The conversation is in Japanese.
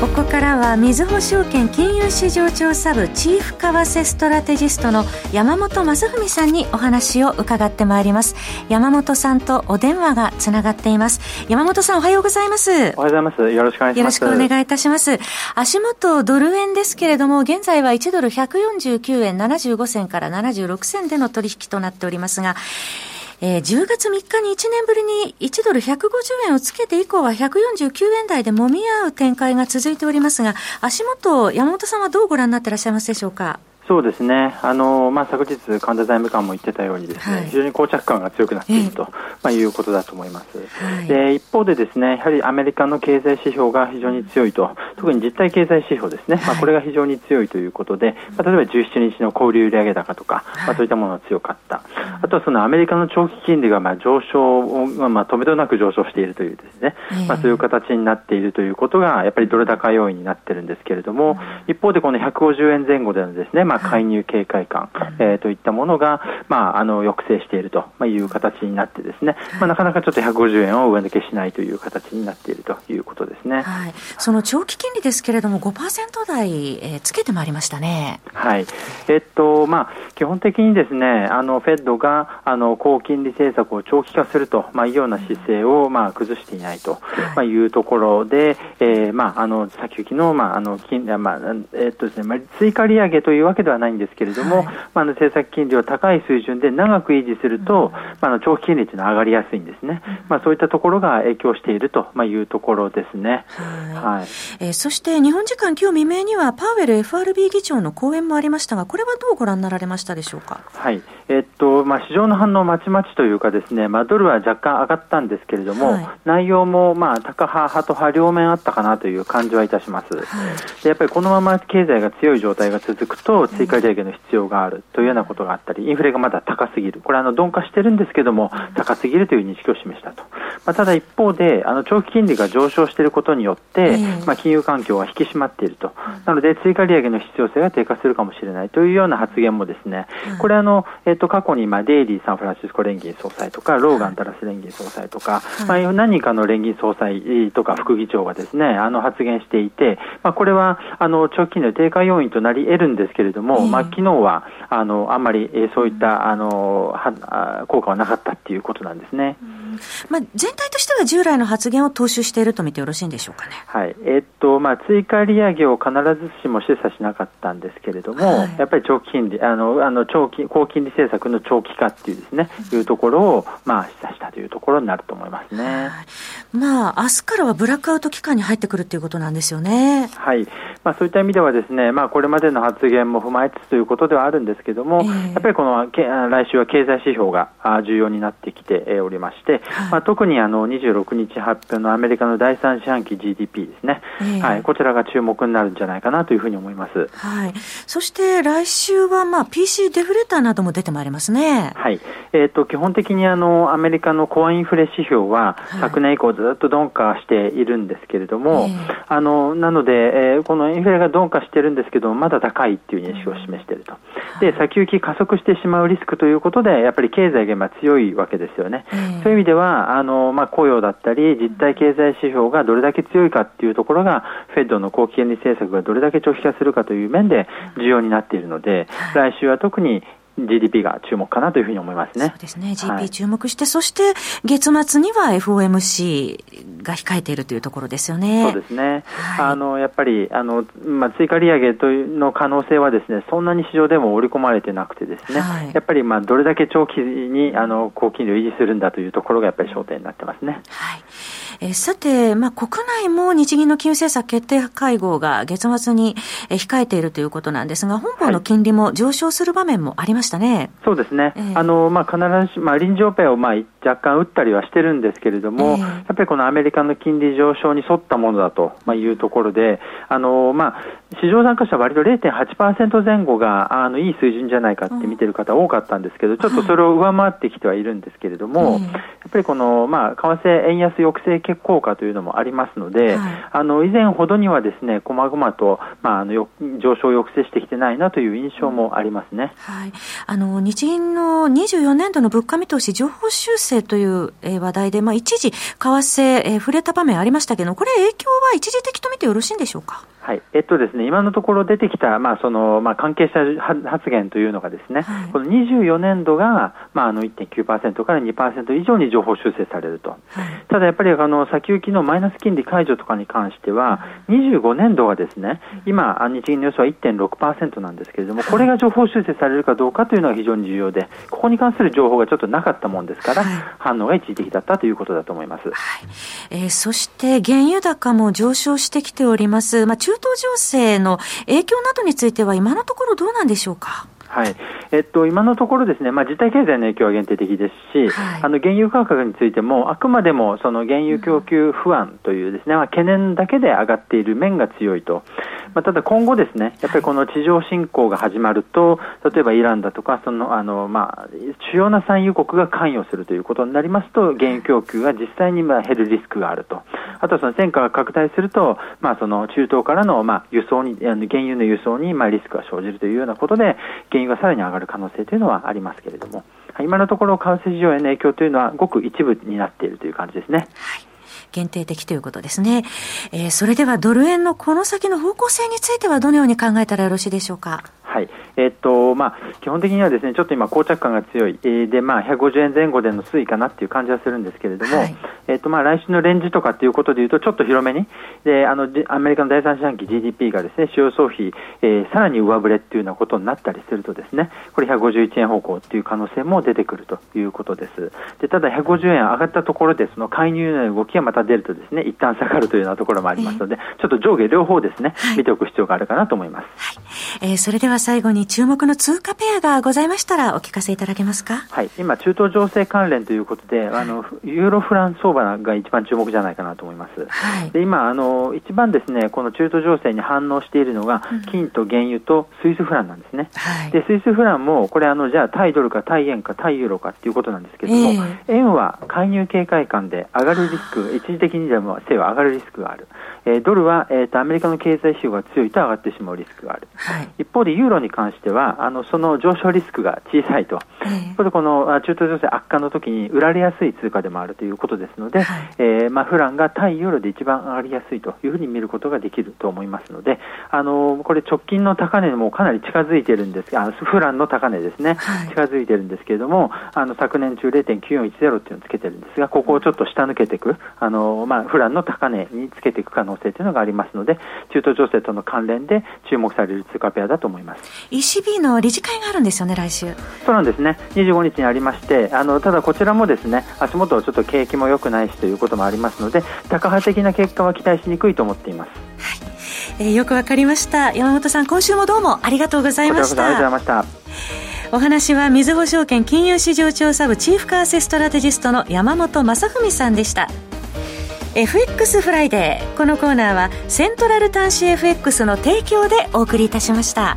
ここからはみずほ証券金融市場調査部チーフ為替ストラテジストの山本雅文さんにお話を伺ってまいります。山本さんとお電話がつながっています。山本さんおはようございます。おはようございます。よろしくお願いします。よろしくお願いいたします。足元ドル円ですけれども現在は1ドル149円75銭から76銭での取引となっておりますがえー、10月3日に1年ぶりに1ドル150円をつけて以降は149円台でもみ合う展開が続いておりますが、足元、山本さんはどうご覧になってらっしゃいますでしょうか？そうですね、あのまあ、昨日、神田財務官も言ってたようにですね、はい、非常に膠着感が強くなっていると、まあ、いうことだと思います、はい、で一方で、ですねやはりアメリカの経済指標が非常に強いと、特に実体経済指標ですね、はい、まあ、これが非常に強いということで、まあ、例えば17日の小売売上高とか、まあ、そういったものが強かった、あとはそのアメリカの長期金利がまあ上昇を、まあ、止めどなく上昇しているというですね、まあ、そういう形になっているということが、やっぱりドル高要因になっているんですけれども、一方でこの150円前後でのですね、まあ、介入警戒快感、えー、といったものが、まあ、あの抑制しているという形になってですね、まあ、なかなかちょっと150円を上抜けしないという形になっているということですね、はい、その長期金利ですけれども5%台、えー、つけてまいりましたね。はい。えっとまあ、基本的にですねあのフェッドがあの高金利政策を長期化すると、まあ、いうような姿勢を、まあ、崩していないと、まあ、いうところで、えーまあ、あの先行きの,、まあ、あの金まあえー、っとですねまあ、追加利上げというわけではないんですけれども、はい、まあ、の政策金利を高い水準で長く維持すると、まあ、の長期金利というのは上がりやすいんですね、まあ、そういったところが影響しているというところですね、はい。はい。えー、そして日本時間今日未明にはパウエル FRB 議長の講演もありましたが、これはどうご覧になられましたでしょうか？はいえー、っとまあ、市場の反応まちまちというか、ですね、まあ、ドルは若干上がったんですけれども、はい、内容も、まあ、高派、派と派両面あったかなという感じはいたします、はい、でやっぱりこのまま経済が強い状態が続くと、追加利上げの必要があるというようなことがあったり、インフレがまだ高すぎる、これあの鈍化してるんですけども、高すぎるという認識を示したと、まあ、ただ一方で、あの長期金利が上昇していることによって、まあ、金融環境は引き締まっていると、なので追加利上げの必要性が低下するかもしれないというような発言もですね、これあの、えー、と過去に、まあ、デイリー・サンフランシスコ連銀総裁とか、ローガン・ダラス連銀総裁とか、まあ、何人かの連銀総裁とか副議長がですねあの発言していて、まあ、これはあの長期金利の低下要因となり得るんですけれども、まあ、昨日はあのあんまり、えー、そういったあのは効果はなかったっていうことなんですね。まあ、全体としては従来の発言を踏襲していると見てよろしいんでしょうかね。はい。えー、っと、まあ、追加利上げを必ずしも示唆しなかったんですけれども、はい、やっぱり長期金利、あの、あの長期、高金利政策の長期化っていうですね、いうところを、まあ、示唆したというところになると思いますね。はい、まあ、明日からはブラックアウト期間に入ってくるということなんですよね。はい。まあ、そういった意味ではですね、まあ、これまでの発言も踏まえつつということではあるんですけれども、えー、やっぱりこのけ来週は経済指標が重要になってきておりまして、はい、まあ、特にあの26日発表のアメリカの第3四半期 GDP ですね、えー、はい、こちらが注目になるんじゃないかなというふうに思います、はい、そして来週は、まあ、PC デフレーターなども出てまいりますね、はいえーと、基本的にあのアメリカのコアインフレ指標は、昨年以降ずっと鈍化しているんですけれども、えー、あのなので、えー、このインフレが鈍化しているんですけどまだ高いっていう認識を示していると。で先行き加速してしまうリスクということで、やっぱり経済が今強いわけですよね。そういう意味では、あのまあ、雇用だったり、実体経済指標がどれだけ強いかっていうところが、フェッドの高金利政策がどれだけ長期化するかという面で重要になっているので、来週は特に GDP が注目かなというふうに思いますね。そうですね。GDP 注目して、はい、そして月末には FOMC が控えているというところですよね。そうですね。はい、あの、やっぱり、あの、まあ、追加利上げというの可能性はですね、そんなに市場でも織り込まれてなくてですね、はい、やっぱり、まあ、どれだけ長期に、あの、高金利を維持するんだというところがやっぱり焦点になってますね。はい。えさて、まあ、国内も日銀の金融政策決定会合が月末に控えているということなんですが、本邦の金利も上昇する場面もありましたね。そうですね。えー、あの、まあ、必ずし、まあ、臨場ペアを、まあ、一若干打ったりはしてるんですけれども、えー、やっぱりこのアメリカの金利上昇に沿ったものだというところで、あのまあ、市場参加者は割と0.8%前後があのいい水準じゃないかって見てる方多かったんですけど、ちょっとそれを上回ってきてはいるんですけれども、やっぱりこの、まあ、為替円安抑制結効果というのもありますので、はい、あの以前ほどにはですね、こまごまと、まあ、あの上昇を抑制してきてないなという印象もありますね。はい、あの日銀の24年度の物価見通し情報修正という、話題で、まあ、一時、為替、えー、触れた場面ありましたけど、これ影響は一時的と見てよろしいんでしょうか。はい、えっとですね、今のところ出てきた、まあ、その、まあ、関係者発言というのがですね、はい、この24年度が、まあ、あの1.9%から2%以上に情報修正されると。はい、ただやっぱり、あの、先行きのマイナス金利解除とかに関しては、25年度はですね、今、日銀の予想は1.6%なんですけれども、これが情報修正されるかどうかというのが非常に重要で、ここに関する情報がちょっとなかったもんですから、はい、反応が一時的だったということだと思います。はい。えー、そして、原油高も上昇してきております。まあ、中東情勢の影響などについては、今のところどうなんでしょうか？はい。えっと、今のところですね、まあ、実体経済の影響は限定的ですし、はい、あの原油価格についても、あくまでもその原油供給不安というですね、まあ、懸念だけで上がっている面が強いと、まあ、ただ今後ですね、やっぱりこの地上侵攻が始まると、例えばイランだとか、そのあのまあ、主要な産油国が関与するということになりますと、原油供給が実際にまあ減るリスクがあると、あとはその戦火が拡大すると、まあ、その中東からのまあ輸送に、原油の輸送にまあリスクが生じるというようなことで、原油がさらに上がる可能性というのはありますけれども、今のところ、為替市場への影響というのは、ごく一部になっているという感じですね。はい限定的ということですね。えー、それではドル円のこの先の方向性についてはどのように考えたらよろしいでしょうか？はい。えー、っと、まあ、基本的にはですね、ちょっと今、膠着感が強い、えー、で、まあ、150円前後での推移かなっていう感じはするんですけれども、はい、えー、っと、まあ、来週のレンジとかっていうことでいうと、ちょっと広めに、で、あの、アメリカの第三四半期 GDP がですね、主要総費、えー、さらに上振れっていうようなことになったりするとですね、これ151円方向っていう可能性も出てくるということです。で、ただ150円上がったところで、その介入の動きがまた出るとですね、一旦下がるというようなところもありますので、ちょっと上下両方ですね、見ておく必要があるかなと思います。はい、えー、それでは最後に注目の通貨ペアがございましたらお聞かせいただけますか？はい、今中東情勢関連ということで、あのユーロフラン相場が一番注目じゃないかなと思います。はい、で今あの一番ですねこの中東情勢に反応しているのが、金と原油とスイスフランなんですね。はい、でスイスフランもこれあのじゃあ対ドルか対円か対ユーロかっていうことなんですけれども、えー、円は介入警戒感で上がるリスク、一時的にでもせは上がるリスクがある。えー、ドルは、えーと、アメリカの経済指標が強いと上がってしまうリスクがある、はい、一方でユーロに関してはあのその上昇リスクが小さいと、えー、この中東情勢悪化の時に売られやすい通貨でもあるということですので、はい、えー、まあ、フランが対ユーロで一番上がりやすいというふうに見ることができると思いますので、あのこれ、直近の高値もかなり近づいているんですが、フランの高値ですね、はい、近づいているんですけれども、あの昨年中0.9410っていうのをつけてるんですが、ここをちょっと下抜けていく、あのまあ、フランの高値につけていく可能性というのがありますので、中東情勢との関連で注目される通貨ペアだと思います ECB の理事会があるんですよね、来週。そうなんですね、25日にありまして、あのただこちらもですね足元、ちょっと景気も良くないしということもありますので、高派的な結果は期待しにくいと思っています。はい。えー、よくわかりました。山本さん今週もどうもありがとうございました。ありがとうございました。お話はみずほ証券金融市場調査部チーフカーセストラテジストの山本正文さんでした。FX フライデー。このコーナーはセントラル端子 FX の提供でお送りいたしました。